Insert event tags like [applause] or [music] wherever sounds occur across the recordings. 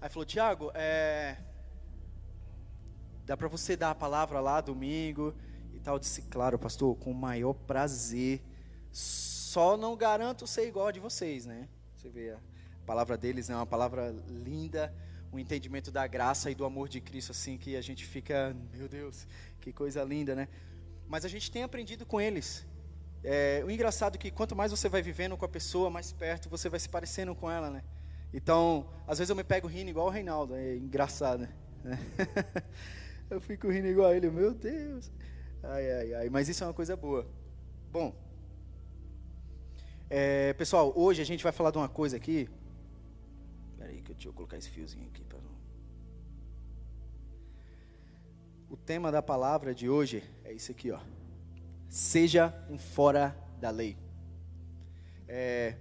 Aí falou, Tiago, é... dá para você dar a palavra lá domingo e tal. Eu disse, claro, pastor, com o maior prazer. Só não garanto ser igual a de vocês, né? Você vê, a palavra deles é uma palavra linda, um entendimento da graça e do amor de Cristo, assim, que a gente fica, meu Deus, que coisa linda, né? Mas a gente tem aprendido com eles. É, o engraçado é que quanto mais você vai vivendo com a pessoa, mais perto você vai se parecendo com ela, né? Então, às vezes eu me pego rindo igual o Reinaldo, é engraçado, né? [laughs] eu fico rindo igual a ele, meu Deus. Ai, ai, ai, mas isso é uma coisa boa. Bom, é, pessoal, hoje a gente vai falar de uma coisa aqui. Espera aí que eu deixa eu colocar esse fiozinho aqui para. O tema da palavra de hoje é isso aqui, ó. Seja um fora da lei. É,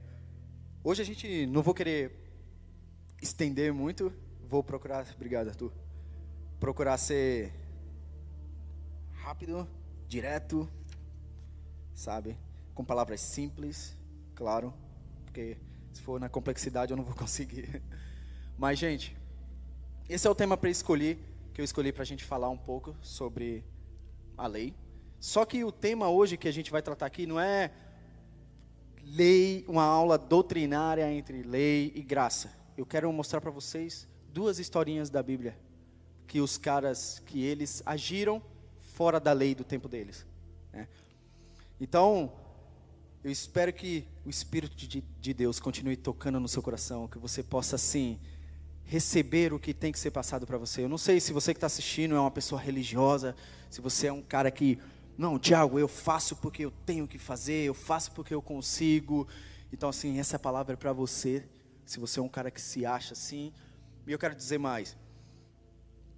hoje a gente não vou querer estender muito, vou procurar, obrigado Arthur, procurar ser rápido, direto, sabe, com palavras simples, claro, porque se for na complexidade eu não vou [laughs] conseguir. Mas gente, esse é o tema para escolher, que eu escolhi para a gente falar um pouco sobre a lei. Só que o tema hoje que a gente vai tratar aqui não é lei, uma aula doutrinária entre lei e graça eu quero mostrar para vocês duas historinhas da Bíblia que os caras que eles agiram fora da lei do tempo deles. Né? Então, eu espero que o Espírito de, de, Deus continue tocando no seu coração, que você possa assim receber o que tem que ser passado para você. Eu não sei se você que está assistindo é uma pessoa religiosa, se você é um cara que não, Tiago, eu faço porque eu tenho que fazer, eu faço porque eu consigo. Então, assim, essa palavra é para você se você é um cara que se acha assim. E eu quero dizer mais.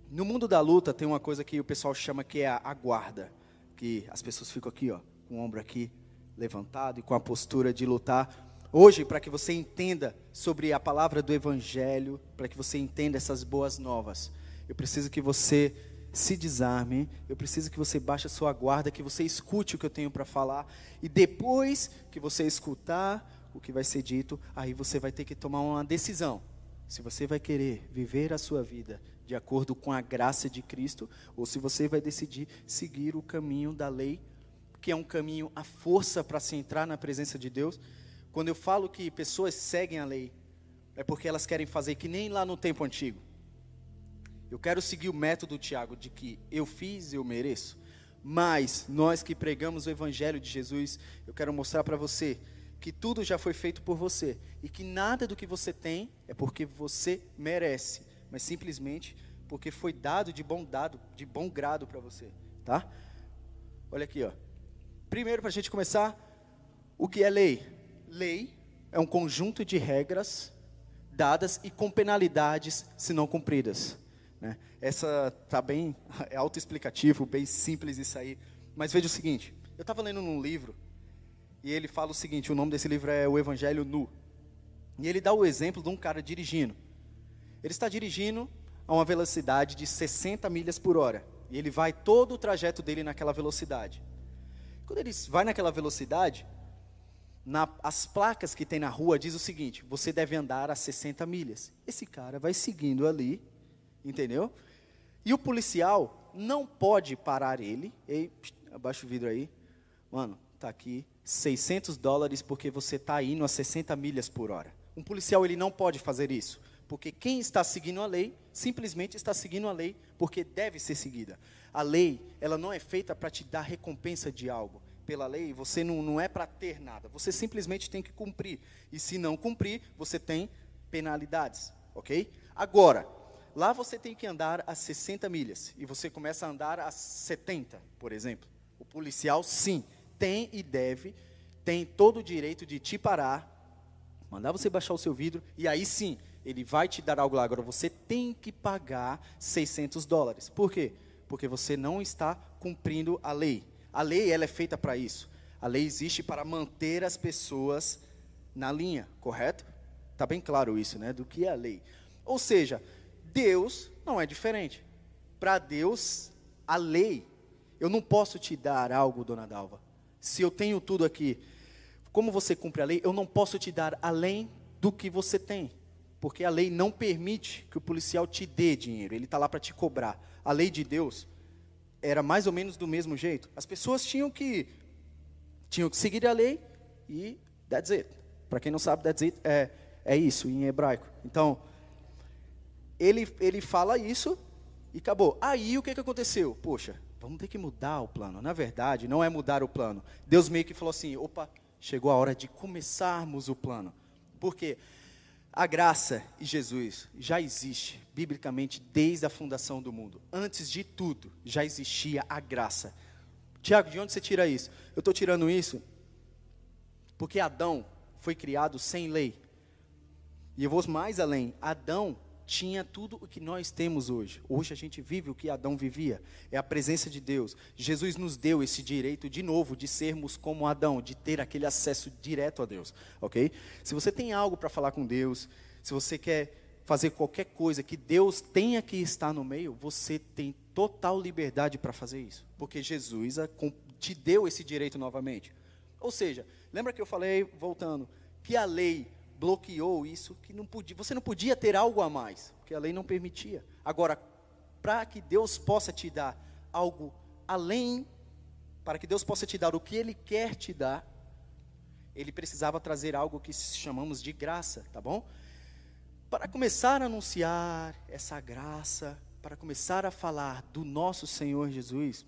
No mundo da luta tem uma coisa que o pessoal chama que é a guarda, que as pessoas ficam aqui, ó, com o ombro aqui levantado e com a postura de lutar. Hoje, para que você entenda sobre a palavra do evangelho, para que você entenda essas boas novas, eu preciso que você se desarme, eu preciso que você baixe a sua guarda, que você escute o que eu tenho para falar, e depois que você escutar o que vai ser dito, aí você vai ter que tomar uma decisão. Se você vai querer viver a sua vida de acordo com a graça de Cristo, ou se você vai decidir seguir o caminho da lei, que é um caminho à força para se entrar na presença de Deus. Quando eu falo que pessoas seguem a lei, é porque elas querem fazer que nem lá no tempo antigo. Eu quero seguir o método, Tiago, de que eu fiz, eu mereço. Mas nós que pregamos o Evangelho de Jesus, eu quero mostrar para você que tudo já foi feito por você e que nada do que você tem é porque você merece, mas simplesmente porque foi dado de bom dado, de bom grado para você, tá? Olha aqui, ó. Primeiro, para a gente começar, o que é lei? Lei é um conjunto de regras dadas e com penalidades se não cumpridas. Né? Essa tá bem [laughs] é autoexplicativo, bem simples isso aí. Mas veja o seguinte: eu estava lendo num livro e ele fala o seguinte: o nome desse livro é O Evangelho Nu. E ele dá o exemplo de um cara dirigindo. Ele está dirigindo a uma velocidade de 60 milhas por hora. E ele vai todo o trajeto dele naquela velocidade. Quando ele vai naquela velocidade, na, as placas que tem na rua diz o seguinte: você deve andar a 60 milhas. Esse cara vai seguindo ali, entendeu? E o policial não pode parar ele. Ei, abaixa o vidro aí. Mano, tá aqui 600 dólares porque você está indo a 60 milhas por hora. Um policial ele não pode fazer isso, porque quem está seguindo a lei simplesmente está seguindo a lei porque deve ser seguida. A lei ela não é feita para te dar recompensa de algo. Pela lei você não, não é para ter nada. Você simplesmente tem que cumprir. E se não cumprir, você tem penalidades, ok? Agora, lá você tem que andar a 60 milhas e você começa a andar a 70, por exemplo. O policial sim tem e deve, tem todo o direito de te parar, mandar você baixar o seu vidro, e aí sim, ele vai te dar algo lá. Agora, você tem que pagar 600 dólares. Por quê? Porque você não está cumprindo a lei. A lei, ela é feita para isso. A lei existe para manter as pessoas na linha, correto? Está bem claro isso, né? Do que é a lei. Ou seja, Deus não é diferente. Para Deus, a lei, eu não posso te dar algo, dona Dalva, se eu tenho tudo aqui, como você cumpre a lei, eu não posso te dar além do que você tem. Porque a lei não permite que o policial te dê dinheiro, ele está lá para te cobrar. A lei de Deus era mais ou menos do mesmo jeito. As pessoas tinham que tinham que seguir a lei e that's it. Para quem não sabe, that's it é, é isso em hebraico. Então, ele, ele fala isso e acabou. Aí o que, que aconteceu? Poxa, vamos ter que mudar o plano. Na verdade, não é mudar o plano. Deus meio que falou assim: opa, chegou a hora de começarmos o plano. Porque a graça e Jesus já existe biblicamente desde a fundação do mundo. Antes de tudo, já existia a graça. Tiago, de onde você tira isso? Eu estou tirando isso porque Adão foi criado sem lei. E eu vou mais além. Adão tinha tudo o que nós temos hoje. Hoje a gente vive o que Adão vivia. É a presença de Deus. Jesus nos deu esse direito de novo de sermos como Adão, de ter aquele acesso direto a Deus, OK? Se você tem algo para falar com Deus, se você quer fazer qualquer coisa que Deus tenha que estar no meio, você tem total liberdade para fazer isso, porque Jesus te deu esse direito novamente. Ou seja, lembra que eu falei voltando que a lei bloqueou isso, que não podia, você não podia ter algo a mais, porque a lei não permitia. Agora, para que Deus possa te dar algo além, para que Deus possa te dar o que Ele quer te dar, Ele precisava trazer algo que chamamos de graça, tá bom? Para começar a anunciar essa graça, para começar a falar do nosso Senhor Jesus,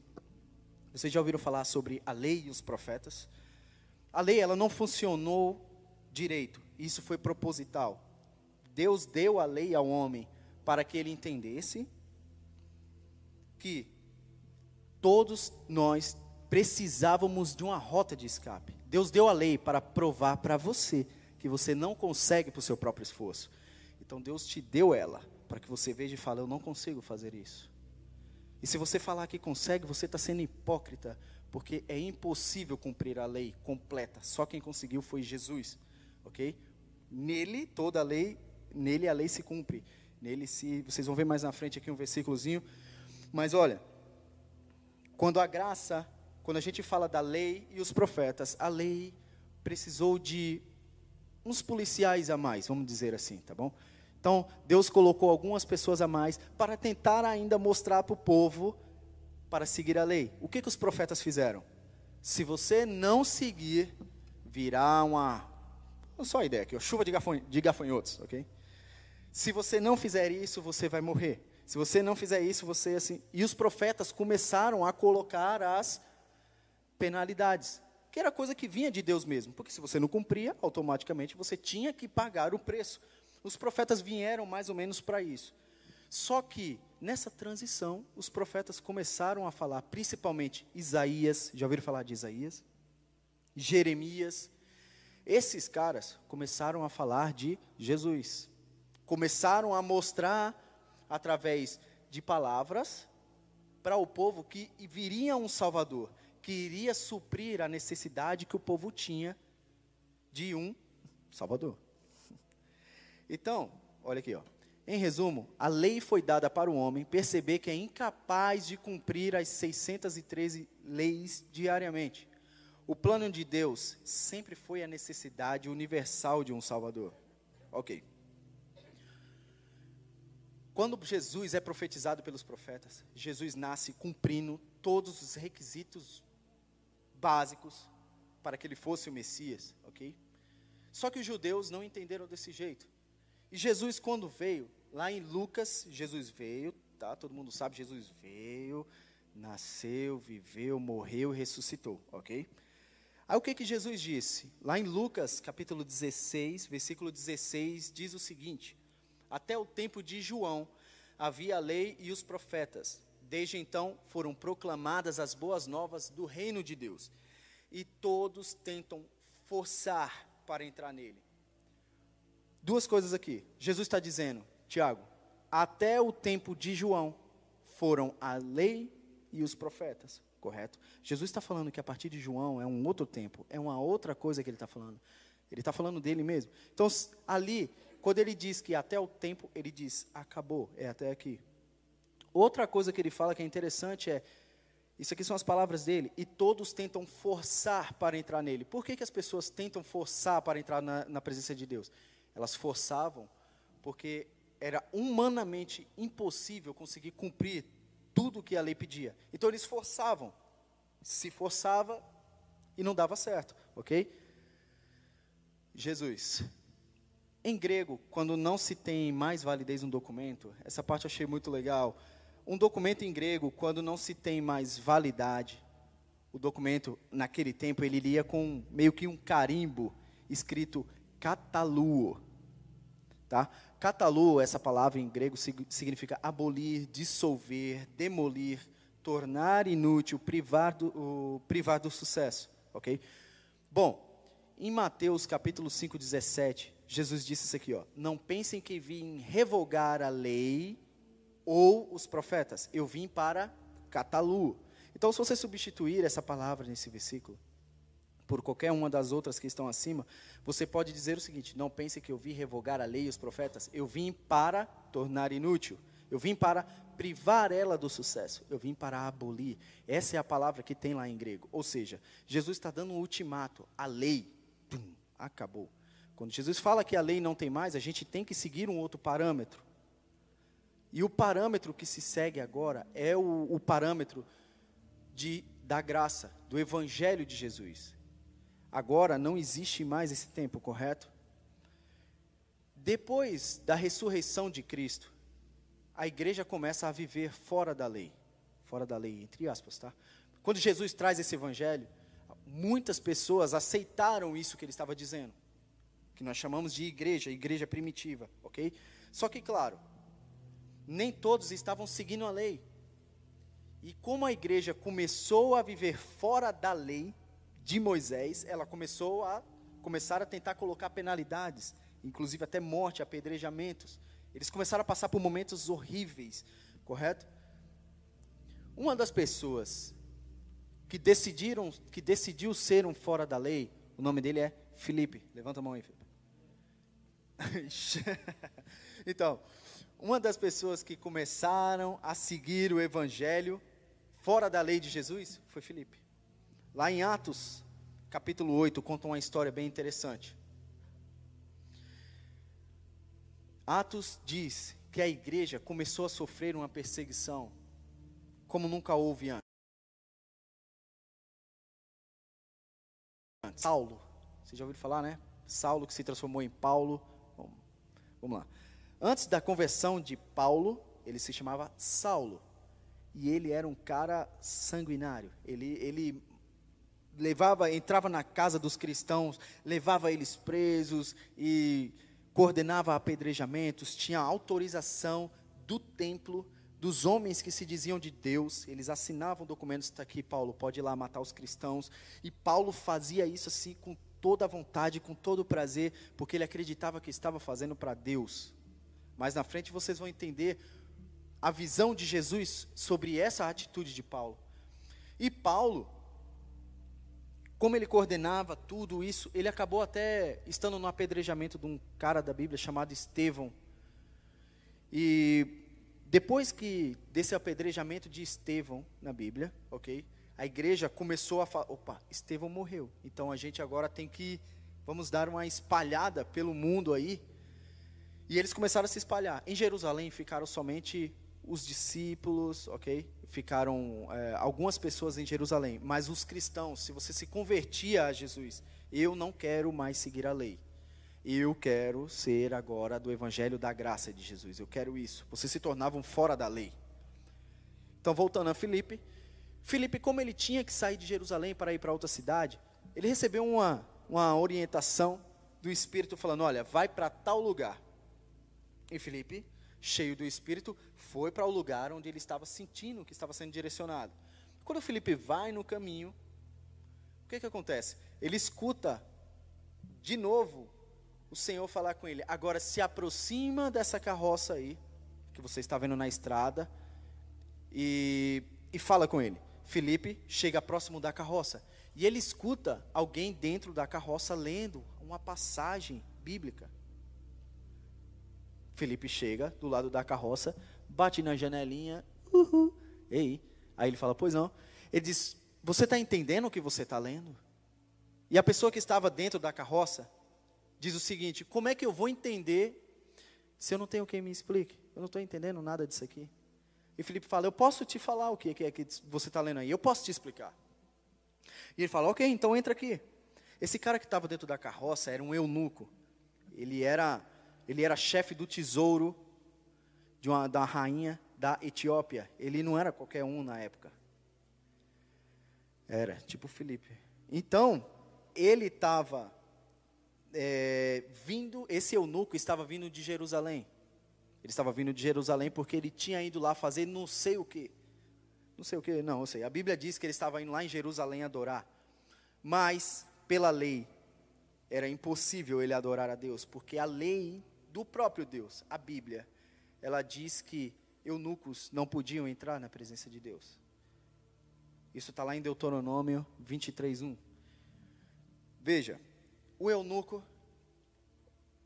vocês já ouviram falar sobre a lei e os profetas? A lei ela não funcionou direito. Isso foi proposital. Deus deu a lei ao homem para que ele entendesse que todos nós precisávamos de uma rota de escape. Deus deu a lei para provar para você que você não consegue por seu próprio esforço. Então Deus te deu ela para que você veja e fale: Eu não consigo fazer isso. E se você falar que consegue, você está sendo hipócrita, porque é impossível cumprir a lei completa. Só quem conseguiu foi Jesus ok? Nele toda a lei, nele a lei se cumpre. Nele se, vocês vão ver mais na frente aqui um versículozinho. Mas olha, quando a graça, quando a gente fala da lei e os profetas, a lei precisou de uns policiais a mais, vamos dizer assim, tá bom? Então, Deus colocou algumas pessoas a mais para tentar ainda mostrar para o povo para seguir a lei. O que, que os profetas fizeram? Se você não seguir, virá uma só a ideia aqui, chuva de, de gafanhotos, ok? Se você não fizer isso, você vai morrer. Se você não fizer isso, você assim. E os profetas começaram a colocar as penalidades, que era coisa que vinha de Deus mesmo, porque se você não cumpria, automaticamente você tinha que pagar o preço. Os profetas vieram mais ou menos para isso. Só que nessa transição, os profetas começaram a falar, principalmente Isaías, já ouviram falar de Isaías? Jeremias, esses caras começaram a falar de Jesus. Começaram a mostrar através de palavras para o povo que viria um Salvador, que iria suprir a necessidade que o povo tinha de um Salvador. Então, olha aqui, ó. Em resumo, a lei foi dada para o homem perceber que é incapaz de cumprir as 613 leis diariamente. O plano de Deus sempre foi a necessidade universal de um Salvador. Ok. Quando Jesus é profetizado pelos profetas, Jesus nasce cumprindo todos os requisitos básicos para que ele fosse o Messias, ok? Só que os judeus não entenderam desse jeito. E Jesus, quando veio, lá em Lucas, Jesus veio, tá? Todo mundo sabe, Jesus veio, nasceu, viveu, morreu, ressuscitou, ok? Aí o que, que Jesus disse? Lá em Lucas, capítulo 16, versículo 16, diz o seguinte: Até o tempo de João havia a lei e os profetas. Desde então foram proclamadas as boas novas do reino de Deus. E todos tentam forçar para entrar nele. Duas coisas aqui. Jesus está dizendo, Tiago, até o tempo de João foram a lei e os profetas correto? Jesus está falando que a partir de João é um outro tempo, é uma outra coisa que ele está falando. Ele está falando dele mesmo. Então, ali, quando ele diz que até o tempo, ele diz, acabou, é até aqui. Outra coisa que ele fala que é interessante é, isso aqui são as palavras dele, e todos tentam forçar para entrar nele. Por que, que as pessoas tentam forçar para entrar na, na presença de Deus? Elas forçavam porque era humanamente impossível conseguir cumprir tudo o que a lei pedia. Então eles forçavam, se forçava e não dava certo, ok? Jesus. Em grego, quando não se tem mais validez um documento, essa parte eu achei muito legal. Um documento em grego, quando não se tem mais validade, o documento, naquele tempo, ele iria com meio que um carimbo escrito cataluo. Tá? Cataluo, essa palavra em grego significa abolir, dissolver, demolir, tornar inútil, privar do, privar do sucesso. Ok? Bom, em Mateus capítulo 5, 17, Jesus disse isso aqui, ó. Não pensem que vim revogar a lei ou os profetas. Eu vim para catalu. Então, se você substituir essa palavra nesse versículo por qualquer uma das outras que estão acima, você pode dizer o seguinte: não pense que eu vim revogar a lei e os profetas. Eu vim para tornar inútil. Eu vim para privar ela do sucesso. Eu vim para abolir. Essa é a palavra que tem lá em grego. Ou seja, Jesus está dando um ultimato. A lei pum, acabou. Quando Jesus fala que a lei não tem mais, a gente tem que seguir um outro parâmetro. E o parâmetro que se segue agora é o, o parâmetro de, da graça, do Evangelho de Jesus. Agora não existe mais esse tempo, correto? Depois da ressurreição de Cristo, a igreja começa a viver fora da lei. Fora da lei, entre aspas, tá? Quando Jesus traz esse evangelho, muitas pessoas aceitaram isso que ele estava dizendo. Que nós chamamos de igreja, igreja primitiva, ok? Só que, claro, nem todos estavam seguindo a lei. E como a igreja começou a viver fora da lei de Moisés, ela começou a começar a tentar colocar penalidades, inclusive até morte, apedrejamentos. Eles começaram a passar por momentos horríveis, correto? Uma das pessoas que decidiram, que decidiu ser um fora da lei, o nome dele é Felipe. Levanta a mão aí, Felipe. [laughs] então, uma das pessoas que começaram a seguir o evangelho fora da lei de Jesus foi Felipe. Lá em Atos, capítulo 8, conta uma história bem interessante. Atos diz que a igreja começou a sofrer uma perseguição como nunca houve antes. Saulo, você já ouviu falar, né? Saulo que se transformou em Paulo. Bom, vamos lá. Antes da conversão de Paulo, ele se chamava Saulo. E ele era um cara sanguinário. Ele, ele levava, entrava na casa dos cristãos, levava eles presos e coordenava apedrejamentos, tinha autorização do templo, dos homens que se diziam de Deus, eles assinavam documentos, está aqui, Paulo, pode ir lá matar os cristãos, e Paulo fazia isso assim com toda a vontade, com todo o prazer, porque ele acreditava que estava fazendo para Deus. Mas na frente vocês vão entender a visão de Jesus sobre essa atitude de Paulo. E Paulo, como ele coordenava tudo isso, ele acabou até estando no apedrejamento de um cara da Bíblia chamado Estevão. E depois que desse apedrejamento de Estevão na Bíblia, ok? A igreja começou a falar, opa, Estevão morreu. Então a gente agora tem que, vamos dar uma espalhada pelo mundo aí. E eles começaram a se espalhar. Em Jerusalém ficaram somente os discípulos, ok? Ficaram é, algumas pessoas em Jerusalém, mas os cristãos, se você se convertia a Jesus, eu não quero mais seguir a lei. Eu quero ser agora do evangelho da graça de Jesus. Eu quero isso. Vocês se tornavam fora da lei. Então, voltando a Filipe, Filipe, como ele tinha que sair de Jerusalém para ir para outra cidade, ele recebeu uma, uma orientação do Espírito falando: olha, vai para tal lugar. E Filipe cheio do Espírito, foi para o lugar onde ele estava sentindo que estava sendo direcionado. Quando Felipe vai no caminho, o que, que acontece? Ele escuta de novo o Senhor falar com ele. Agora se aproxima dessa carroça aí, que você está vendo na estrada, e, e fala com ele. Felipe chega próximo da carroça e ele escuta alguém dentro da carroça lendo uma passagem bíblica. Felipe chega do lado da carroça, bate na janelinha, uhul, ei. Aí ele fala, pois não. Ele diz, você está entendendo o que você está lendo? E a pessoa que estava dentro da carroça diz o seguinte: como é que eu vou entender Se eu não tenho quem me explique, eu não estou entendendo nada disso aqui. E Felipe fala: Eu posso te falar o que é que você está lendo aí, eu posso te explicar. E ele fala: Ok, então entra aqui. Esse cara que estava dentro da carroça era um eunuco. Ele era, ele era chefe do tesouro de uma, da rainha da Etiópia. Ele não era qualquer um na época. Era, tipo Felipe. Então, ele estava é, vindo, esse eunuco estava vindo de Jerusalém. Ele estava vindo de Jerusalém porque ele tinha ido lá fazer não sei o que. Não sei o que, não, eu sei. A Bíblia diz que ele estava indo lá em Jerusalém adorar. Mas, pela lei, era impossível ele adorar a Deus, porque a lei do próprio Deus, a Bíblia, ela diz que eunucos não podiam entrar na presença de Deus. Isso está lá em Deuteronômio 23, 1. Veja, o eunuco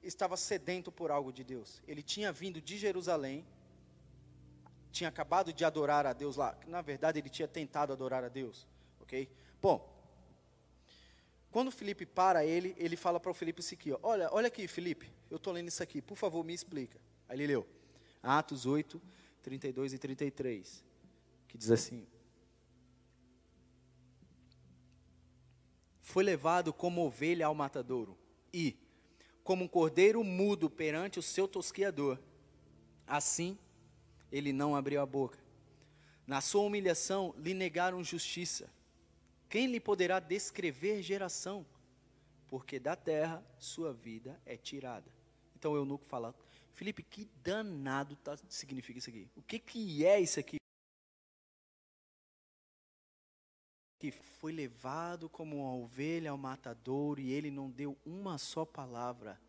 estava sedento por algo de Deus. Ele tinha vindo de Jerusalém, tinha acabado de adorar a Deus lá. Na verdade, ele tinha tentado adorar a Deus, ok? Bom, quando Felipe para ele, ele fala para o Felipe isso aqui, ó, olha, olha aqui, Felipe, eu estou lendo isso aqui, por favor, me explica. Aí ele leu, Atos 8, 32 e 33, que diz assim, foi levado como ovelha ao matadouro, e, como um cordeiro mudo perante o seu tosquiador, assim ele não abriu a boca. Na sua humilhação lhe negaram justiça. Quem lhe poderá descrever geração? Porque da terra sua vida é tirada. Então o eunuco fala, Felipe, que danado tá, significa isso aqui? O que, que é isso aqui? que foi levado como uma ovelha ao matadouro e ele não deu uma só palavra.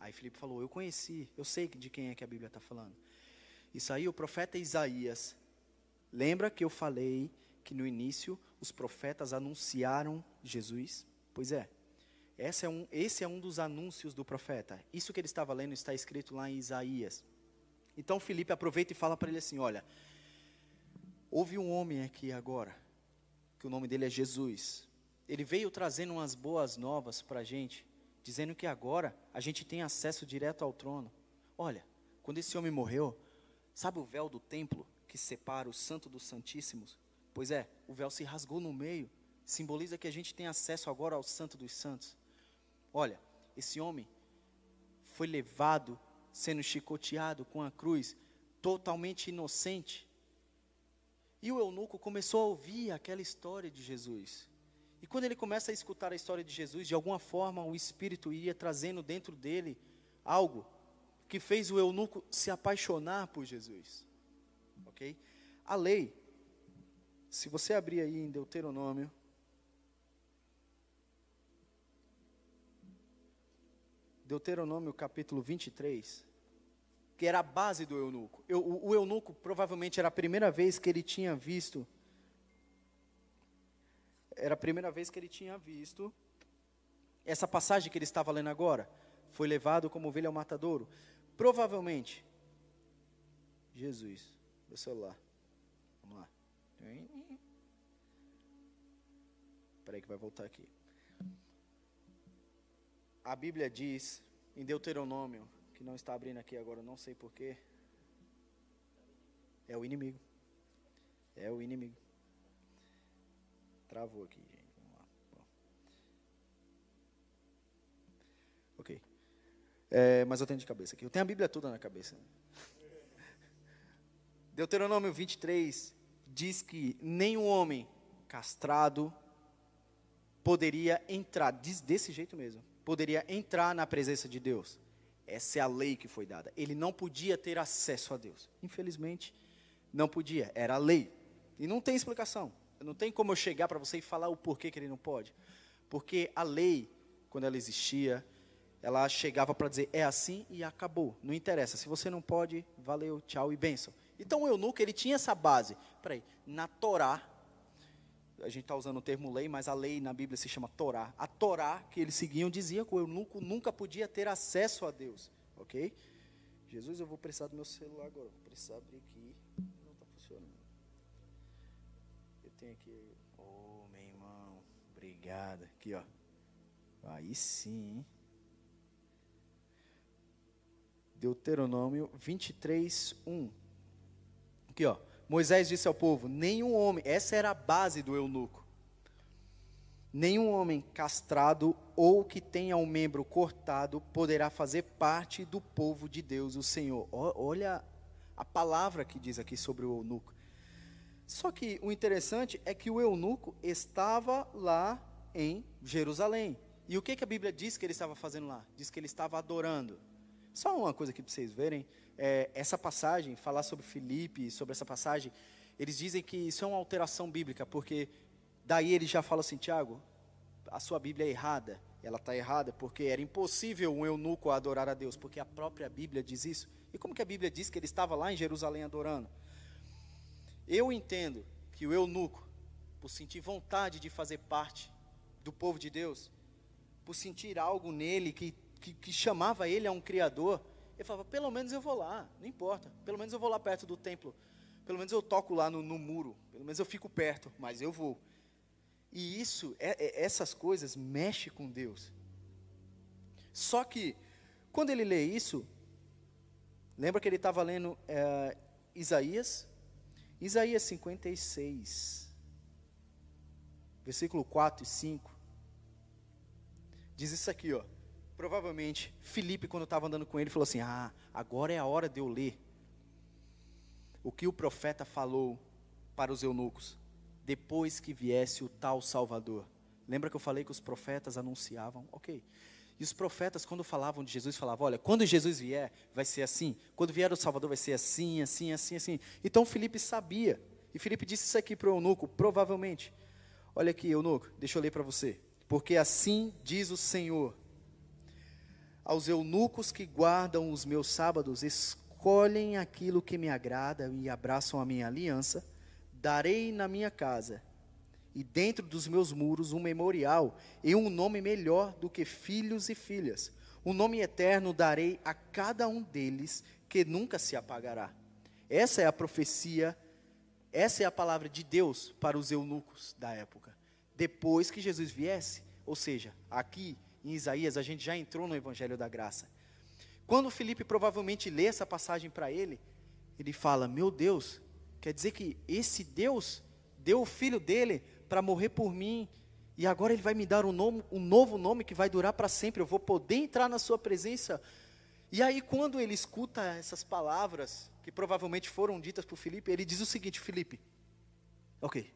Aí Filipe falou: Eu conheci, eu sei de quem é que a Bíblia está falando. Isso aí, o profeta Isaías. Lembra que eu falei que no início os profetas anunciaram Jesus? Pois é. Esse é, um, esse é um dos anúncios do profeta. Isso que ele estava lendo está escrito lá em Isaías. Então Filipe aproveita e fala para ele assim: Olha, houve um homem aqui agora que o nome dele é Jesus. Ele veio trazendo umas boas novas para a gente, dizendo que agora a gente tem acesso direto ao trono. Olha, quando esse homem morreu, sabe o véu do templo que separa o santo dos santíssimos? Pois é, o véu se rasgou no meio, simboliza que a gente tem acesso agora ao santo dos santos. Olha, esse homem foi levado, sendo chicoteado com a cruz, totalmente inocente, e o eunuco começou a ouvir aquela história de Jesus. E quando ele começa a escutar a história de Jesus, de alguma forma o Espírito ia trazendo dentro dele algo que fez o eunuco se apaixonar por Jesus. Ok? A lei, se você abrir aí em Deuteronômio, Deuteronômio capítulo 23, que era a base do eunuco. Eu, o, o eunuco provavelmente era a primeira vez que ele tinha visto. Era a primeira vez que ele tinha visto essa passagem que ele estava lendo agora. Foi levado como ovelha ao matadouro. Provavelmente, Jesus, meu celular. Vamos lá. Espera aí que vai voltar aqui. A Bíblia diz em Deuteronômio que não está abrindo aqui agora, não sei porquê. É o inimigo. É o inimigo. Travou aqui, gente. Vamos lá. Bom. Ok. É, mas eu tenho de cabeça aqui. Eu tenho a Bíblia toda na cabeça. [laughs] Deuteronômio 23 diz que nenhum homem castrado poderia entrar, diz desse jeito mesmo, poderia entrar na presença de Deus. Essa é a lei que foi dada. Ele não podia ter acesso a Deus. Infelizmente, não podia. Era a lei. E não tem explicação. Não tem como eu chegar para você e falar o porquê que ele não pode. Porque a lei, quando ela existia, ela chegava para dizer é assim e acabou. Não interessa. Se você não pode, valeu, tchau e bênção. Então o eunuco, ele tinha essa base. Peraí, na Torá, a gente está usando o termo lei, mas a lei na Bíblia se chama Torá. A Torá que eles seguiam dizia que o eunuco nunca podia ter acesso a Deus, ok? Jesus, eu vou precisar do meu celular agora. Vou precisar abrir aqui. Não está funcionando. Eu tenho aqui. Oh, meu irmão. Obrigado. Aqui, ó. Aí sim. Deuteronômio 23, 1. Aqui, ó. Moisés disse ao povo: Nenhum homem, essa era a base do eunuco. Nenhum homem castrado ou que tenha um membro cortado poderá fazer parte do povo de Deus, o Senhor. Olha a palavra que diz aqui sobre o eunuco. Só que o interessante é que o eunuco estava lá em Jerusalém. E o que, que a Bíblia diz que ele estava fazendo lá? Diz que ele estava adorando. Só uma coisa aqui para vocês verem. É, essa passagem, falar sobre Filipe, sobre essa passagem, eles dizem que isso é uma alteração bíblica, porque daí ele já fala assim, Tiago, a sua Bíblia é errada. Ela está errada porque era impossível um eunuco adorar a Deus, porque a própria Bíblia diz isso. E como que a Bíblia diz que ele estava lá em Jerusalém adorando? Eu entendo que o eunuco, por sentir vontade de fazer parte do povo de Deus, por sentir algo nele que, que, que chamava ele a um Criador, ele falava: pelo menos eu vou lá, não importa, pelo menos eu vou lá perto do templo, pelo menos eu toco lá no, no muro, pelo menos eu fico perto, mas eu vou. E isso, é, é, essas coisas mexem com Deus. Só que, quando ele lê isso, lembra que ele estava lendo é, Isaías? Isaías 56, versículo 4 e 5. Diz isso aqui, ó. Provavelmente, Felipe, quando estava andando com ele, falou assim: Ah, agora é a hora de eu ler o que o profeta falou para os eunucos, depois que viesse o tal Salvador. Lembra que eu falei que os profetas anunciavam? Ok. E os profetas, quando falavam de Jesus, falavam: olha, quando Jesus vier, vai ser assim. Quando vier o Salvador, vai ser assim, assim, assim, assim. Então Felipe sabia. E Felipe disse isso aqui para o eunuco, provavelmente. Olha aqui, eunuco, deixa eu ler para você. Porque assim diz o Senhor: aos eunucos que guardam os meus sábados, escolhem aquilo que me agrada e abraçam a minha aliança, darei na minha casa e dentro dos meus muros um memorial e um nome melhor do que filhos e filhas. Um nome eterno darei a cada um deles que nunca se apagará. Essa é a profecia, essa é a palavra de Deus para os eunucos da época depois que Jesus viesse. Ou seja, aqui em Isaías a gente já entrou no Evangelho da Graça. Quando Felipe provavelmente lê essa passagem para ele, ele fala: Meu Deus, quer dizer que esse Deus deu o filho dele para morrer por mim, e agora ele vai me dar um, nome, um novo nome que vai durar para sempre, eu vou poder entrar na sua presença. E aí, quando ele escuta essas palavras, que provavelmente foram ditas por Felipe, ele diz o seguinte: Felipe, ok,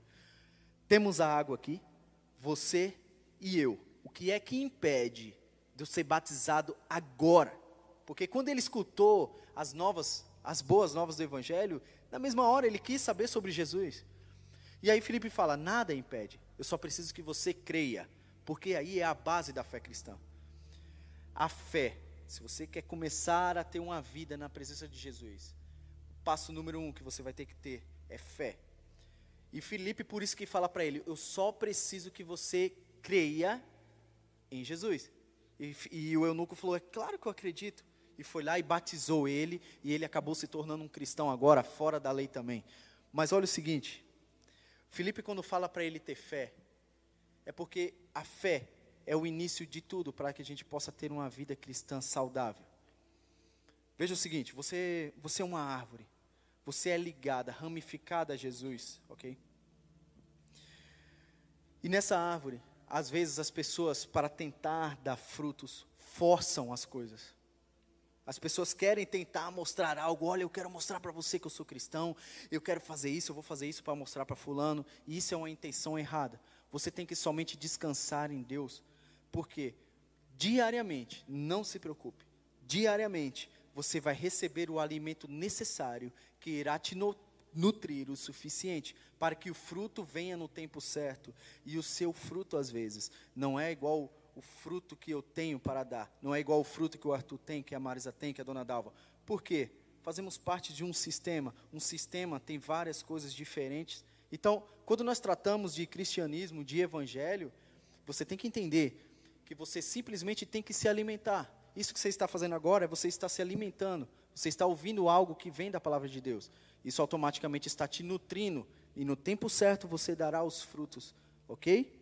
temos a água aqui, você e eu. O que é que impede de eu ser batizado agora? Porque quando ele escutou as novas, as boas novas do Evangelho, na mesma hora ele quis saber sobre Jesus. E aí Felipe fala: nada impede, eu só preciso que você creia, porque aí é a base da fé cristã. A fé, se você quer começar a ter uma vida na presença de Jesus, o passo número um que você vai ter que ter é fé. E Felipe, por isso que fala para ele: Eu só preciso que você creia em Jesus. E, e, o eunuco falou: É claro que eu acredito. E foi lá e batizou ele, e ele acabou se tornando um cristão agora, fora da lei também. Mas olha o seguinte: Felipe, quando fala para ele ter fé, é porque a fé é o início de tudo para que a gente possa ter uma vida cristã saudável. Veja o seguinte: você, você é uma árvore. Você é ligada, ramificada a Jesus, ok? E nessa árvore, às vezes as pessoas, para tentar dar frutos, forçam as coisas. As pessoas querem tentar mostrar algo. Olha, eu quero mostrar para você que eu sou cristão. Eu quero fazer isso, eu vou fazer isso para mostrar para fulano. E isso é uma intenção errada. Você tem que somente descansar em Deus. Porque diariamente, não se preocupe, diariamente você vai receber o alimento necessário que irá te nutrir o suficiente para que o fruto venha no tempo certo. E o seu fruto, às vezes, não é igual o fruto que eu tenho para dar, não é igual o fruto que o Arthur tem, que a Marisa tem, que a dona Dalva. Por quê? Fazemos parte de um sistema. Um sistema tem várias coisas diferentes. Então, quando nós tratamos de cristianismo, de evangelho, você tem que entender que você simplesmente tem que se alimentar. Isso que você está fazendo agora é você está se alimentando. Você está ouvindo algo que vem da palavra de Deus. Isso automaticamente está te nutrindo. E no tempo certo você dará os frutos. Ok?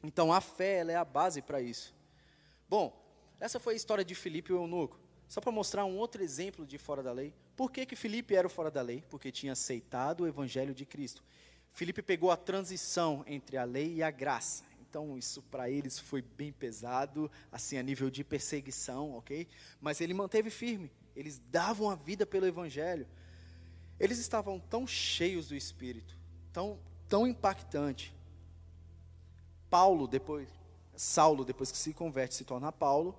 Então a fé é a base para isso. Bom, essa foi a história de Filipe e o eunuco. só para mostrar um outro exemplo de fora da lei. Por que, que Filipe era o fora da lei? Porque tinha aceitado o evangelho de Cristo. Filipe pegou a transição entre a lei e a graça. Então, isso para eles foi bem pesado, assim, a nível de perseguição, ok? Mas ele manteve firme. Eles davam a vida pelo evangelho. Eles estavam tão cheios do Espírito, tão, tão impactante. Paulo, depois, Saulo, depois que se converte, se torna Paulo.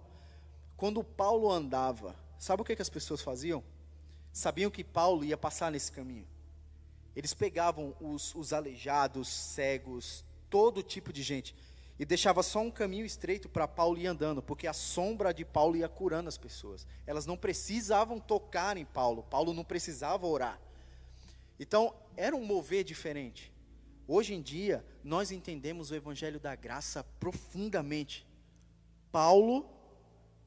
Quando Paulo andava, sabe o que, que as pessoas faziam? Sabiam que Paulo ia passar nesse caminho. Eles pegavam os, os aleijados, cegos, todo tipo de gente, e deixava só um caminho estreito para Paulo ir andando, porque a sombra de Paulo ia curando as pessoas. Elas não precisavam tocar em Paulo, Paulo não precisava orar. Então, era um mover diferente. Hoje em dia, nós entendemos o evangelho da graça profundamente. Paulo,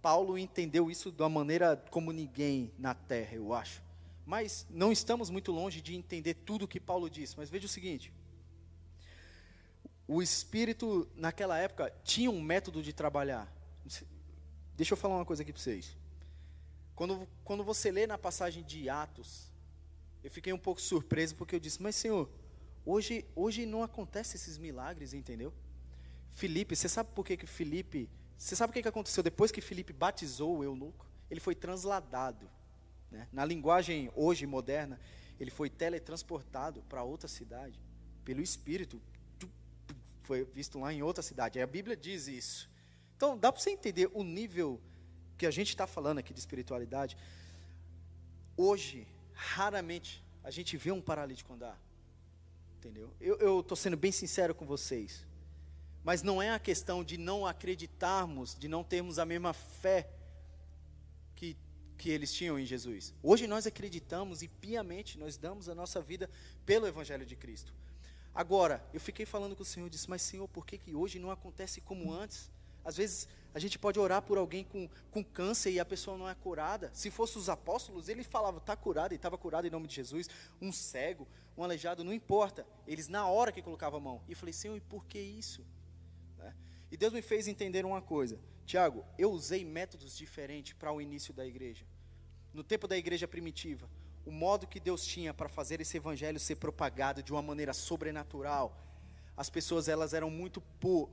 Paulo entendeu isso de uma maneira como ninguém na terra, eu acho. Mas não estamos muito longe de entender tudo o que Paulo disse. Mas veja o seguinte: o Espírito, naquela época, tinha um método de trabalhar. Deixa eu falar uma coisa aqui para vocês. Quando, quando você lê na passagem de Atos, eu fiquei um pouco surpreso porque eu disse: Mas, Senhor, Hoje, hoje não acontece esses milagres, entendeu? Felipe, você sabe por que que Felipe, você sabe o que que aconteceu depois que Felipe batizou o eunuco? Ele foi transladado, né? Na linguagem hoje moderna, ele foi teletransportado para outra cidade pelo Espírito. Foi visto lá em outra cidade. a Bíblia diz isso. Então, dá para você entender o nível que a gente está falando aqui de espiritualidade. Hoje, raramente, a gente vê um paralítico andar. Entendeu? Eu estou sendo bem sincero com vocês. Mas não é a questão de não acreditarmos, de não termos a mesma fé que, que eles tinham em Jesus. Hoje nós acreditamos e piamente nós damos a nossa vida pelo Evangelho de Cristo. Agora, eu fiquei falando com o Senhor disse, mas Senhor, por que, que hoje não acontece como antes? Às vezes a gente pode orar por alguém com, com câncer e a pessoa não é curada. Se fosse os apóstolos, ele falava, está curado, e estava curado em nome de Jesus. Um cego, um aleijado, não importa. Eles, na hora que colocavam a mão. E eu falei, Senhor, e por que isso? Né? E Deus me fez entender uma coisa. Tiago, eu usei métodos diferentes para o início da igreja. No tempo da igreja primitiva, o modo que Deus tinha para fazer esse evangelho ser propagado de uma maneira sobrenatural, as pessoas elas eram muito por,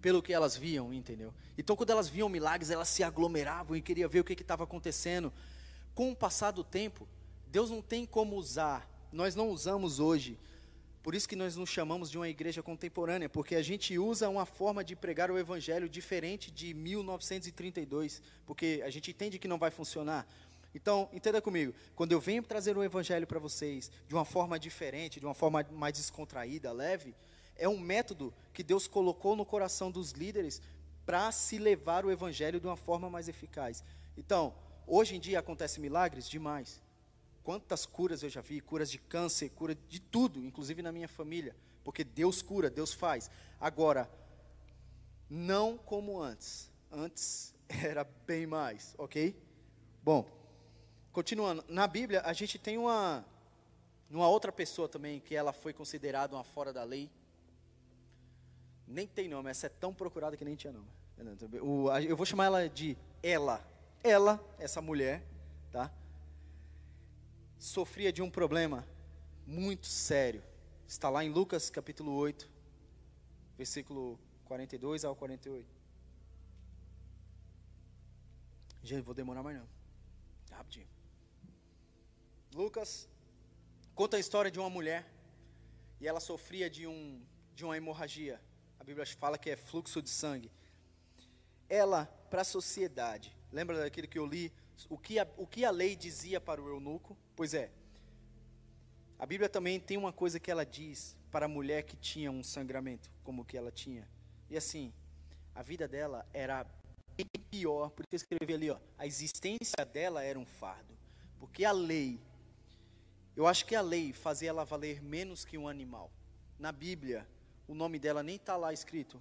pelo que elas viam, entendeu? Então, quando elas viam milagres, elas se aglomeravam e queriam ver o que estava acontecendo. Com o passar do tempo, Deus não tem como usar, nós não usamos hoje. Por isso que nós nos chamamos de uma igreja contemporânea, porque a gente usa uma forma de pregar o evangelho diferente de 1932, porque a gente entende que não vai funcionar. Então, entenda comigo, quando eu venho trazer o evangelho para vocês de uma forma diferente, de uma forma mais descontraída, leve, é um método que Deus colocou no coração dos líderes para se levar o evangelho de uma forma mais eficaz. Então, hoje em dia acontecem milagres demais. Quantas curas eu já vi, curas de câncer, cura de tudo, inclusive na minha família, porque Deus cura, Deus faz. Agora, não como antes. Antes [laughs] era bem mais, ok? Bom, continuando, na Bíblia a gente tem uma, uma outra pessoa também que ela foi considerada uma fora da lei, nem tem nome, essa é tão procurada que nem tinha nome. eu vou chamar ela de ela. Ela, essa mulher, tá? Sofria de um problema muito sério. Está lá em Lucas capítulo 8, versículo 42 ao 48. Gente, vou demorar mais não. Rapidinho. Lucas conta a história de uma mulher e ela sofria de um de uma hemorragia a Bíblia fala que é fluxo de sangue. Ela, para a sociedade, lembra daquilo que eu li? O que, a, o que a lei dizia para o eunuco? Pois é, a Bíblia também tem uma coisa que ela diz para a mulher que tinha um sangramento, como que ela tinha. E assim, a vida dela era bem pior, por isso eu escrevi ali, ó, a existência dela era um fardo. Porque a lei, eu acho que a lei fazia ela valer menos que um animal. Na Bíblia, o nome dela nem está lá escrito,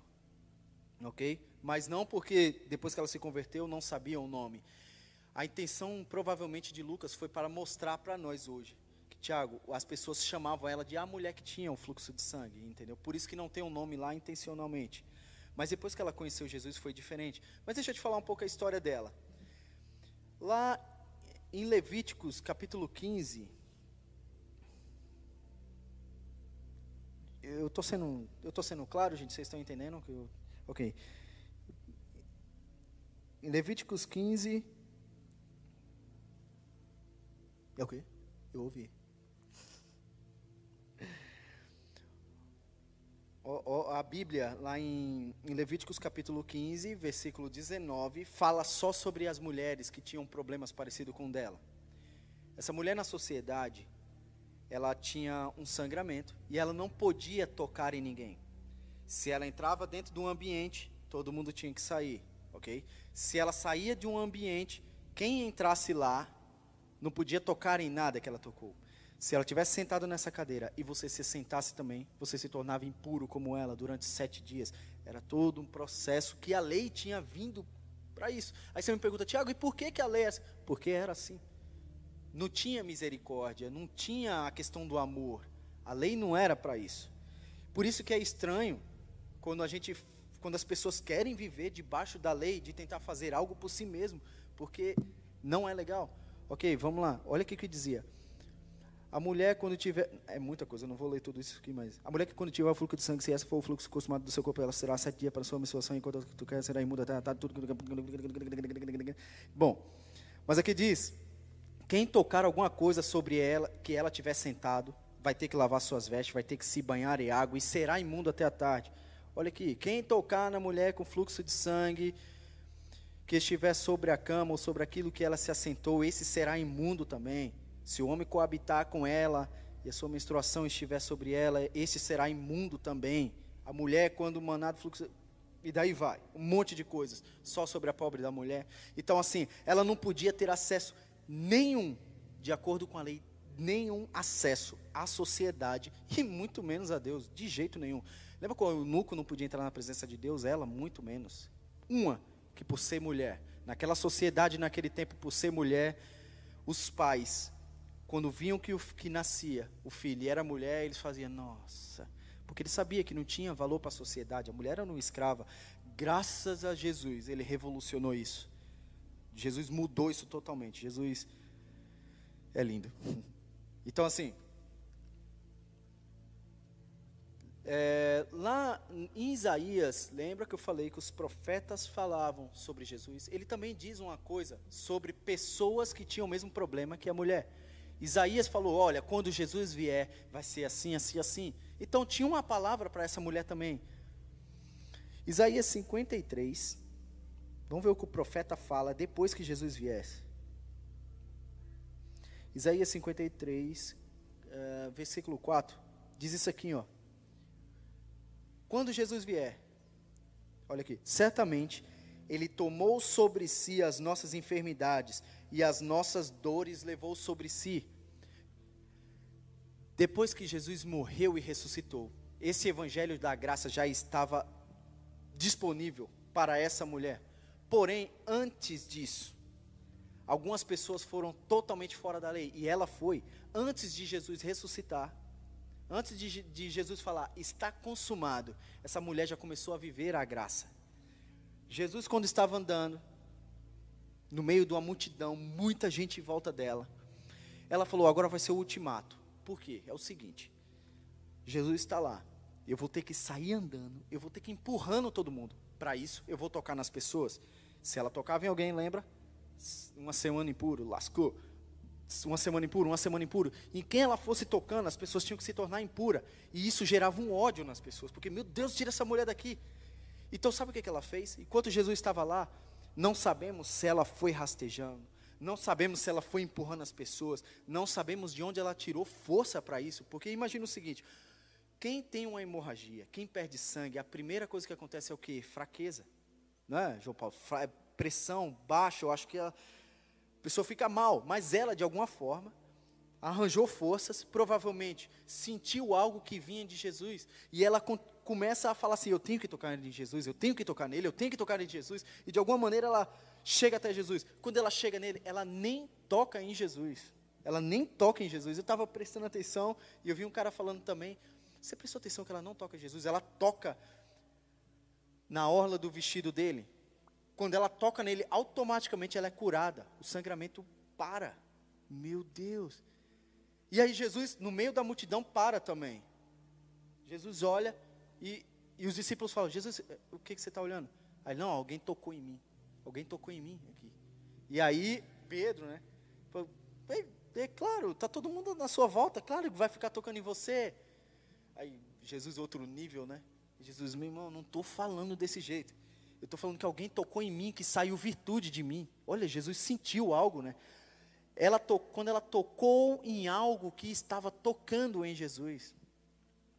ok? Mas não porque depois que ela se converteu não sabia o nome. A intenção provavelmente de Lucas foi para mostrar para nós hoje que Tiago, as pessoas chamavam ela de a mulher que tinha um fluxo de sangue, entendeu? Por isso que não tem um nome lá intencionalmente. Mas depois que ela conheceu Jesus foi diferente. Mas deixa eu te falar um pouco a história dela. Lá em Levíticos, capítulo 15. Eu estou sendo, eu tô sendo claro, gente? Vocês estão entendendo? Que eu, ok. Em Levíticos 15. É o quê? Eu ouvi. [laughs] a Bíblia, lá em, em, Levíticos capítulo 15, versículo 19, fala só sobre as mulheres que tinham problemas parecidos com o dela. Essa mulher na sociedade, ela tinha um sangramento e ela não podia tocar em ninguém. Se ela entrava dentro de um ambiente, todo mundo tinha que sair, ok? Se ela saía de um ambiente, quem entrasse lá não podia tocar em nada que ela tocou. Se ela tivesse sentado nessa cadeira e você se sentasse também, você se tornava impuro como ela durante sete dias. Era todo um processo que a lei tinha vindo para isso. Aí você me pergunta, Tiago, e por que, que a lei é assim? Porque era assim. Não tinha misericórdia, não tinha a questão do amor. A lei não era para isso. Por isso que é estranho quando a gente, quando as pessoas querem viver debaixo da lei, de tentar fazer algo por si mesmo, porque não é legal. Ok, vamos lá. Olha o que que dizia. A mulher, quando tiver. É muita coisa, eu não vou ler tudo isso aqui, mas. A mulher que, quando tiver o fluxo de sangue, se esse for o fluxo costumado do seu corpo, ela será sete dias para sua menstruação, enquanto tu quer, será imunda, tá, tá, tudo. Bom, mas aqui diz: quem tocar alguma coisa sobre ela, que ela tiver sentado, vai ter que lavar suas vestes, vai ter que se banhar em água e será imundo até a tarde. Olha aqui: quem tocar na mulher com fluxo de sangue, que estiver sobre a cama ou sobre aquilo que ela se assentou, esse será imundo também. Se o homem coabitar com ela e a sua menstruação estiver sobre ela, esse será imundo também. A mulher, quando manado fluxo. E daí vai, um monte de coisas, só sobre a pobre da mulher. Então, assim, ela não podia ter acesso nenhum, de acordo com a lei, nenhum acesso à sociedade e muito menos a Deus, de jeito nenhum. Lembra quando o Nuco não podia entrar na presença de Deus? Ela, muito menos. Uma, que por ser mulher, naquela sociedade, naquele tempo, por ser mulher, os pais quando viam que, o, que nascia o filho e era mulher, eles faziam, nossa, porque ele sabia que não tinha valor para a sociedade, a mulher era uma escrava. Graças a Jesus, ele revolucionou isso. Jesus mudou isso totalmente. Jesus é lindo. [laughs] Então, assim, é, lá em Isaías, lembra que eu falei que os profetas falavam sobre Jesus? Ele também diz uma coisa sobre pessoas que tinham o mesmo problema que a mulher. Isaías falou: Olha, quando Jesus vier, vai ser assim, assim, assim. Então tinha uma palavra para essa mulher também. Isaías 53. Vamos ver o que o profeta fala depois que Jesus viesse. Isaías 53, uh, eh, versículo 4, diz isso aqui, ó. Quando Jesus vier, olha aqui, certamente ele tomou sobre si as nossas enfermidades e as nossas dores levou sobre si. Depois que Jesus morreu e ressuscitou, esse evangelho da graça já estava disponível para essa mulher. Porém, antes disso, algumas pessoas foram totalmente fora da lei, e ela foi, antes de Jesus ressuscitar, antes de, de Jesus falar, está consumado, essa mulher já começou a viver a graça. Jesus, quando estava andando, no meio de uma multidão, muita gente em volta dela, ela falou: agora vai ser o ultimato. Por quê? É o seguinte: Jesus está lá, eu vou ter que sair andando, eu vou ter que ir empurrando todo mundo. Para isso, eu vou tocar nas pessoas. Se ela tocava em alguém, lembra? Uma semana impuro, lascou. Uma semana impuro, uma semana impuro. Em quem ela fosse tocando, as pessoas tinham que se tornar impura. E isso gerava um ódio nas pessoas, porque, meu Deus, tira essa mulher daqui. Então, sabe o que ela fez? Enquanto Jesus estava lá, não sabemos se ela foi rastejando, não sabemos se ela foi empurrando as pessoas, não sabemos de onde ela tirou força para isso, porque imagina o seguinte: quem tem uma hemorragia, quem perde sangue, a primeira coisa que acontece é o quê? Fraqueza. Não é, João Paulo? Pressão baixa, eu acho que a pessoa fica mal, mas ela, de alguma forma, arranjou forças, provavelmente sentiu algo que vinha de Jesus, e ela começa a falar assim: eu tenho que tocar em Jesus, eu tenho que tocar nele, eu tenho que tocar em Jesus, e de alguma maneira ela chega até Jesus. Quando ela chega nele, ela nem toca em Jesus. Ela nem toca em Jesus. Eu estava prestando atenção e eu vi um cara falando também. Você prestou atenção que ela não toca em Jesus? Ela toca na orla do vestido dele. quando ela toca nele, automaticamente ela é curada. O sangramento para. Meu Deus. E aí Jesus, no meio da multidão, para também. Jesus olha e, e os discípulos falam: Jesus, o que, que você está olhando? Aí, não, alguém tocou em mim. Alguém tocou em mim aqui. E aí, Pedro, né? Falou, é, claro, tá todo mundo na sua volta, claro que vai ficar tocando em você. Aí, Jesus, outro nível, né? Jesus, meu irmão, não estou falando desse jeito. Eu estou falando que alguém tocou em mim, que saiu virtude de mim. Olha, Jesus sentiu algo, né? Ela to, quando ela tocou em algo que estava tocando em Jesus.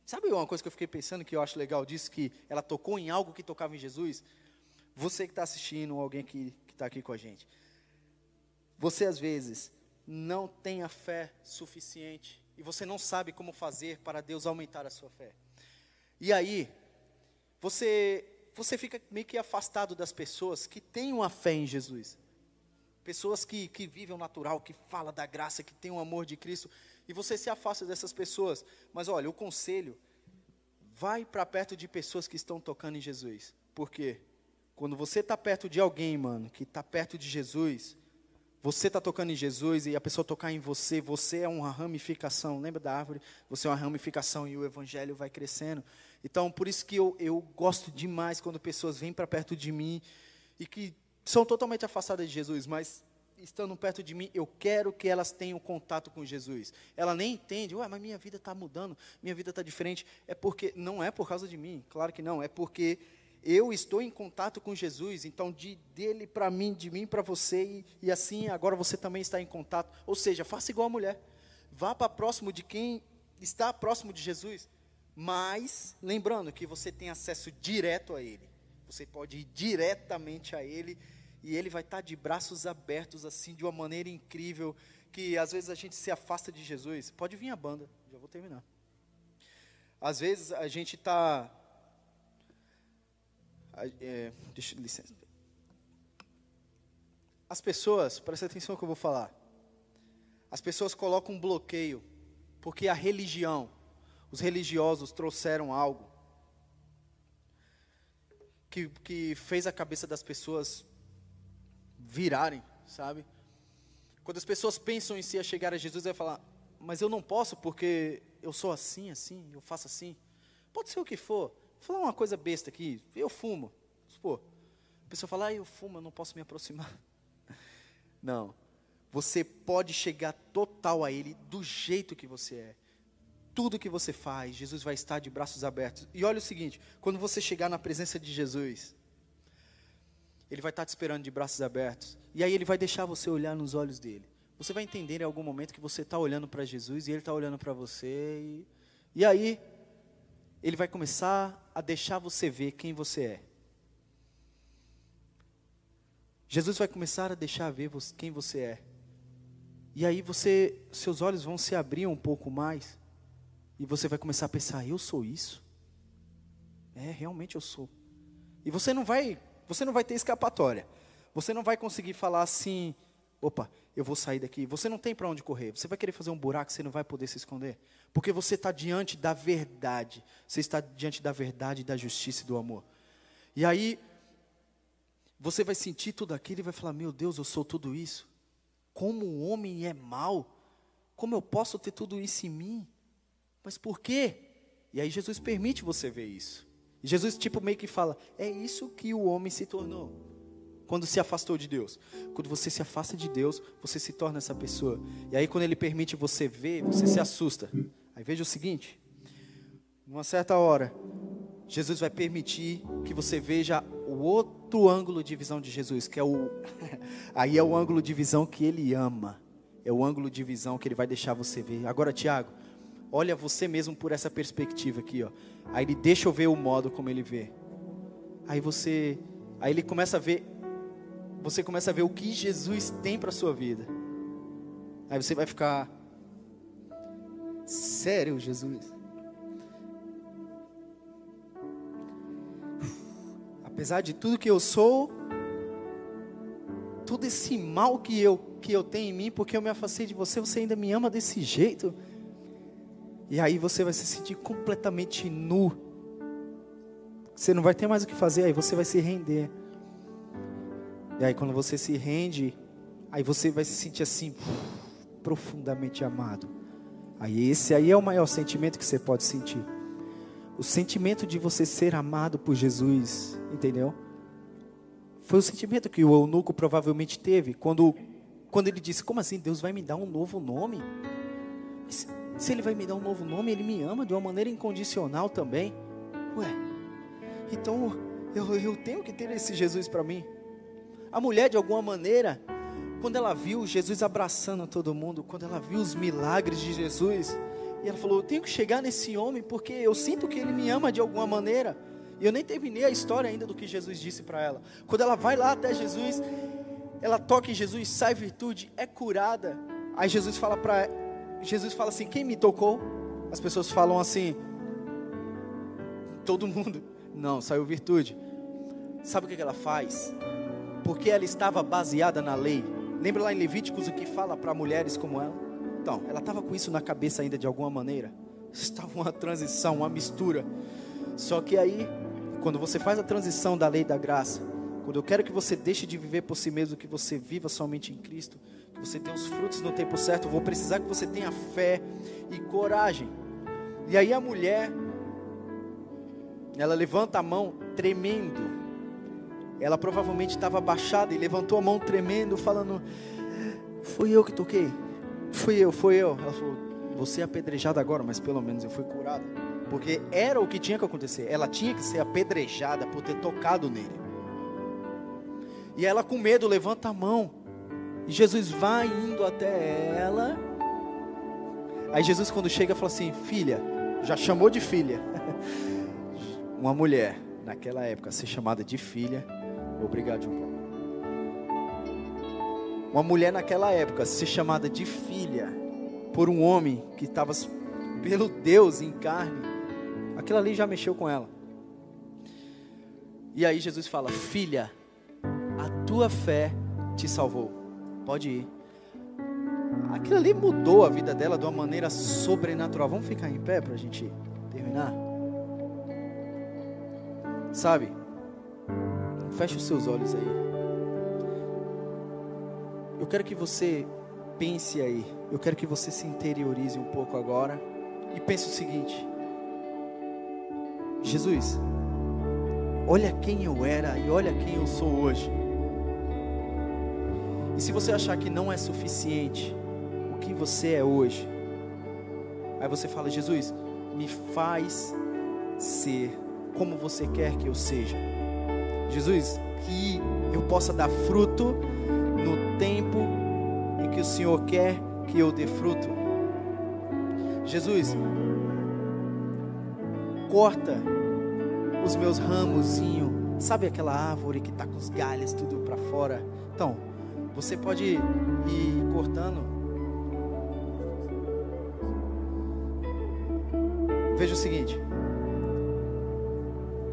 Sabe uma coisa que eu fiquei pensando que eu acho legal disso, que ela tocou em algo que tocava em Jesus? Você que está assistindo, alguém que está aqui com a gente. Você às vezes não tem a fé suficiente e você não sabe como fazer para Deus aumentar a sua fé. E aí, você você fica meio que afastado das pessoas que têm uma fé em Jesus. Pessoas que, que vivem o natural, que falam da graça, que têm o amor de Cristo. E você se afasta dessas pessoas. Mas olha, o conselho, vai para perto de pessoas que estão tocando em Jesus. Por quê? Quando você está perto de alguém, mano, que está perto de Jesus, você está tocando em Jesus e a pessoa tocar em você, você é uma ramificação. Lembra da árvore? Você é uma ramificação e o evangelho vai crescendo. Então, por isso que eu, eu gosto demais quando pessoas vêm para perto de mim e que são totalmente afastadas de Jesus, mas estando perto de mim, eu quero que elas tenham contato com Jesus. Ela nem entende, ué, mas minha vida está mudando, minha vida está diferente. É porque, não é por causa de mim, claro que não, é porque eu estou em contato com Jesus, então de dele para mim, de mim para você, e, e, assim agora você também está em contato. Ou seja, faça igual a mulher. Vá para próximo de quem está próximo de Jesus, mas lembrando que você tem acesso direto a ele. Você pode ir diretamente a ele e ele vai estar de braços abertos assim de uma maneira incrível que às vezes a gente se afasta de Jesus. Pode vir a banda, já vou terminar. Às vezes a gente está é, deixa, licença. As pessoas, presta atenção no que eu vou falar. As pessoas colocam um bloqueio, porque a religião, os religiosos trouxeram algo que, que fez a cabeça das pessoas virarem, sabe? Quando as pessoas pensam em si a chegar a Jesus, vai falar: Mas eu não posso porque eu sou assim, assim, eu faço assim. Pode ser o que for. Vou falar uma coisa besta aqui. Eu fumo. Pô, a pessoa fala, ah, eu fumo, eu não posso me aproximar. [laughs] Não. Você pode chegar total a Ele do jeito que você é. Tudo que você faz, Jesus vai estar de braços abertos. E olha o seguinte: quando você chegar na presença de Jesus, Ele vai estar te esperando de braços abertos. E aí Ele vai deixar você olhar nos olhos dele. Você vai entender em algum momento que você está olhando para Jesus e Ele está olhando para você. E, e aí, Ele vai começar a deixar você ver quem você é. Jesus vai começar a deixar ver quem você é. E aí você, seus olhos vão se abrir um pouco mais. E você vai começar a pensar, eu sou isso? É, realmente eu sou. E você não vai, você não vai ter escapatória. Você não vai conseguir falar assim, opa, eu vou sair daqui. Você não tem para onde correr. Você vai querer fazer um buraco, você não vai poder se esconder. Porque você está diante da verdade. Você está diante da verdade, da justiça e do amor. E aí, você vai sentir tudo aquilo e vai falar: Meu Deus, eu sou tudo isso. Como o homem é mau. Como eu posso ter tudo isso em mim? Mas por quê? E aí Jesus permite você ver isso. Jesus tipo meio que fala: É isso que o homem se tornou. Quando se afastou de Deus. Quando você se afasta de Deus, você se torna essa pessoa. E aí quando ele permite você ver, você se assusta. Aí veja o seguinte: numa certa hora, Jesus vai permitir que você veja o outro ângulo de visão de Jesus, que é o [laughs] aí é o ângulo de visão que ele ama. É o ângulo de visão que ele vai deixar você ver. Agora, Tiago, olha você mesmo por essa perspectiva aqui, ó. Aí ele deixa eu ver o modo como ele vê. Aí você, aí ele começa a ver você começa a ver o que Jesus tem para sua vida. Aí você vai ficar sério, Jesus? apesar de tudo que eu sou, todo esse mal que eu, que eu tenho em mim, porque eu me afastei de você, você ainda me ama desse jeito. E aí você vai se sentir completamente nu. Você não vai ter mais o que fazer, aí você vai se render. E aí quando você se rende, aí você vai se sentir assim profundamente amado. Aí esse aí é o maior sentimento que você pode sentir. O sentimento de você ser amado por Jesus, entendeu? Foi o sentimento que o eunuco provavelmente teve quando, quando ele disse: Como assim? Deus vai me dar um novo nome? Se, ele vai me dar um novo nome, ele me ama de uma maneira incondicional também. Ué, então eu, eu tenho que ter esse Jesus para mim. A mulher, de alguma maneira, quando ela viu Jesus abraçando todo mundo, quando ela viu os milagres de Jesus, e ela falou: Eu tenho que chegar nesse homem porque eu sinto que ele me ama de alguma maneira. E eu nem terminei a história ainda do que Jesus disse para ela. Quando ela vai lá até Jesus, ela toca em Jesus, sai virtude, é curada. Aí Jesus fala para Jesus fala assim: "Quem me tocou?" As pessoas falam assim: Todo mundo. Não, saiu virtude. Sabe o que ela faz? Porque ela estava baseada na lei. Lembra lá em Levíticos o que fala para mulheres como ela? Então, ela estava com isso na cabeça ainda de alguma maneira. Estava uma transição, uma mistura. Só que aí quando você faz a transição da lei da graça, quando eu quero que você deixe de viver por si mesmo, que você viva somente em Cristo, que você tenha os frutos no tempo certo, vou precisar que você tenha fé e coragem. E aí a mulher, ela levanta a mão tremendo. Ela provavelmente estava abaixada e levantou a mão tremendo, falando: Fui eu que toquei. Fui eu, fui eu. Ela falou: Você é apedrejada agora, mas pelo menos eu fui curada. Porque era o que tinha que acontecer. Ela tinha que ser apedrejada por ter tocado nele. E ela, com medo, levanta a mão. E Jesus vai indo até ela. Aí Jesus, quando chega, fala assim: Filha, já chamou de filha. [laughs] Uma mulher, naquela época, ser chamada de filha. Obrigado, João Uma mulher, naquela época, ser chamada de filha por um homem que estava pelo Deus em carne Aquilo ali já mexeu com ela. E aí Jesus fala: Filha, a tua fé te salvou. Pode ir. Aquilo ali mudou a vida dela de uma maneira sobrenatural. Vamos ficar em pé para a gente terminar? Sabe? Feche os seus olhos aí. Eu quero que você pense aí. Eu quero que você se interiorize um pouco agora. E pense o seguinte: Jesus, olha quem eu era e olha quem eu sou hoje. E se você achar que não é suficiente o que você é hoje, aí você fala: Jesus, me faz ser como você quer que eu seja. Jesus, que eu possa dar fruto no tempo em que o Senhor quer que eu dê fruto. Jesus, corta os meus ramozinhos. Sabe aquela árvore que está com os galhos tudo para fora? Então, você pode ir cortando. Veja o seguinte.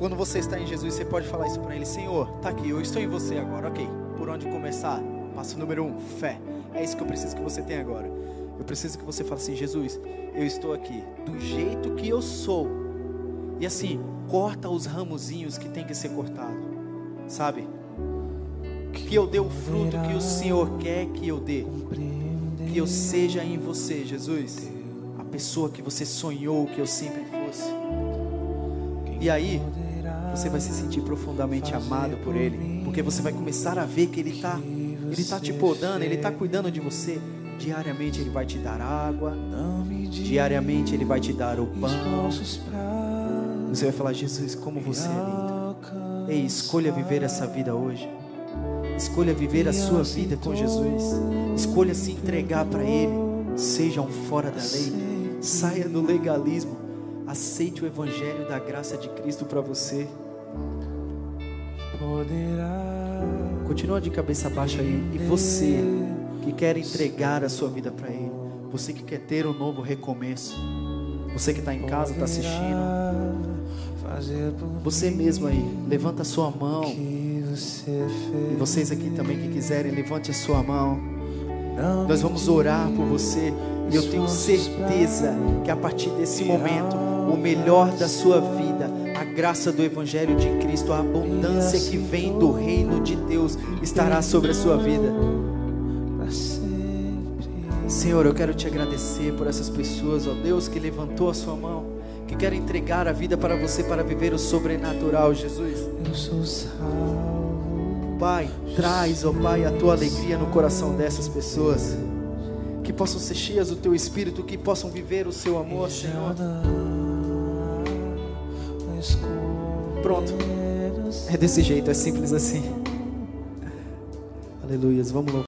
Quando você está em Jesus, você pode falar isso para Ele: Senhor, está aqui, eu estou em você agora. Ok, por onde começar? Passo número um: fé. É isso que eu preciso que você tenha agora. Eu preciso que você fale assim: Jesus, eu estou aqui do jeito que eu sou e assim, corta os ramozinhos que tem que ser cortado. Sabe? Que eu dê o fruto que o Senhor quer que eu dê. Que eu seja em você, Jesus, a pessoa que você sonhou que eu sempre fosse. E aí, você vai se sentir profundamente amado por Ele, porque você vai começar a ver que Ele está ele tá te podando, Ele está cuidando de você. Diariamente Ele vai te dar água, diariamente Ele vai te dar o pão. Você vai falar, Jesus, como você é lindo. Ei, escolha viver essa vida hoje. Escolha viver a sua vida com Jesus. Escolha se entregar para Ele. Seja um fora da lei. Saia do legalismo. Aceite o Evangelho da graça de Cristo para você. Continua de cabeça baixa aí. E você que quer entregar a sua vida para Ele. Você que quer ter um novo recomeço. Você que está em casa, está assistindo. Você mesmo aí, levanta a sua mão. E vocês aqui também que quiserem, levante a sua mão. Nós vamos orar por você. E eu tenho certeza que a partir desse momento, o melhor da sua vida, a graça do Evangelho de Cristo, a abundância que vem do reino de Deus estará sobre a sua vida. Senhor, eu quero te agradecer por essas pessoas, ó Deus, que levantou a sua mão, que quer entregar a vida para você para viver o sobrenatural, Jesus. Eu sou salvo. Pai, traz, ó Pai, a tua alegria no coração dessas pessoas. Que possam ser cheias do teu espírito, que possam viver o seu amor, Senhor. Pronto. É desse jeito, é simples assim. Aleluias. Vamos louvar.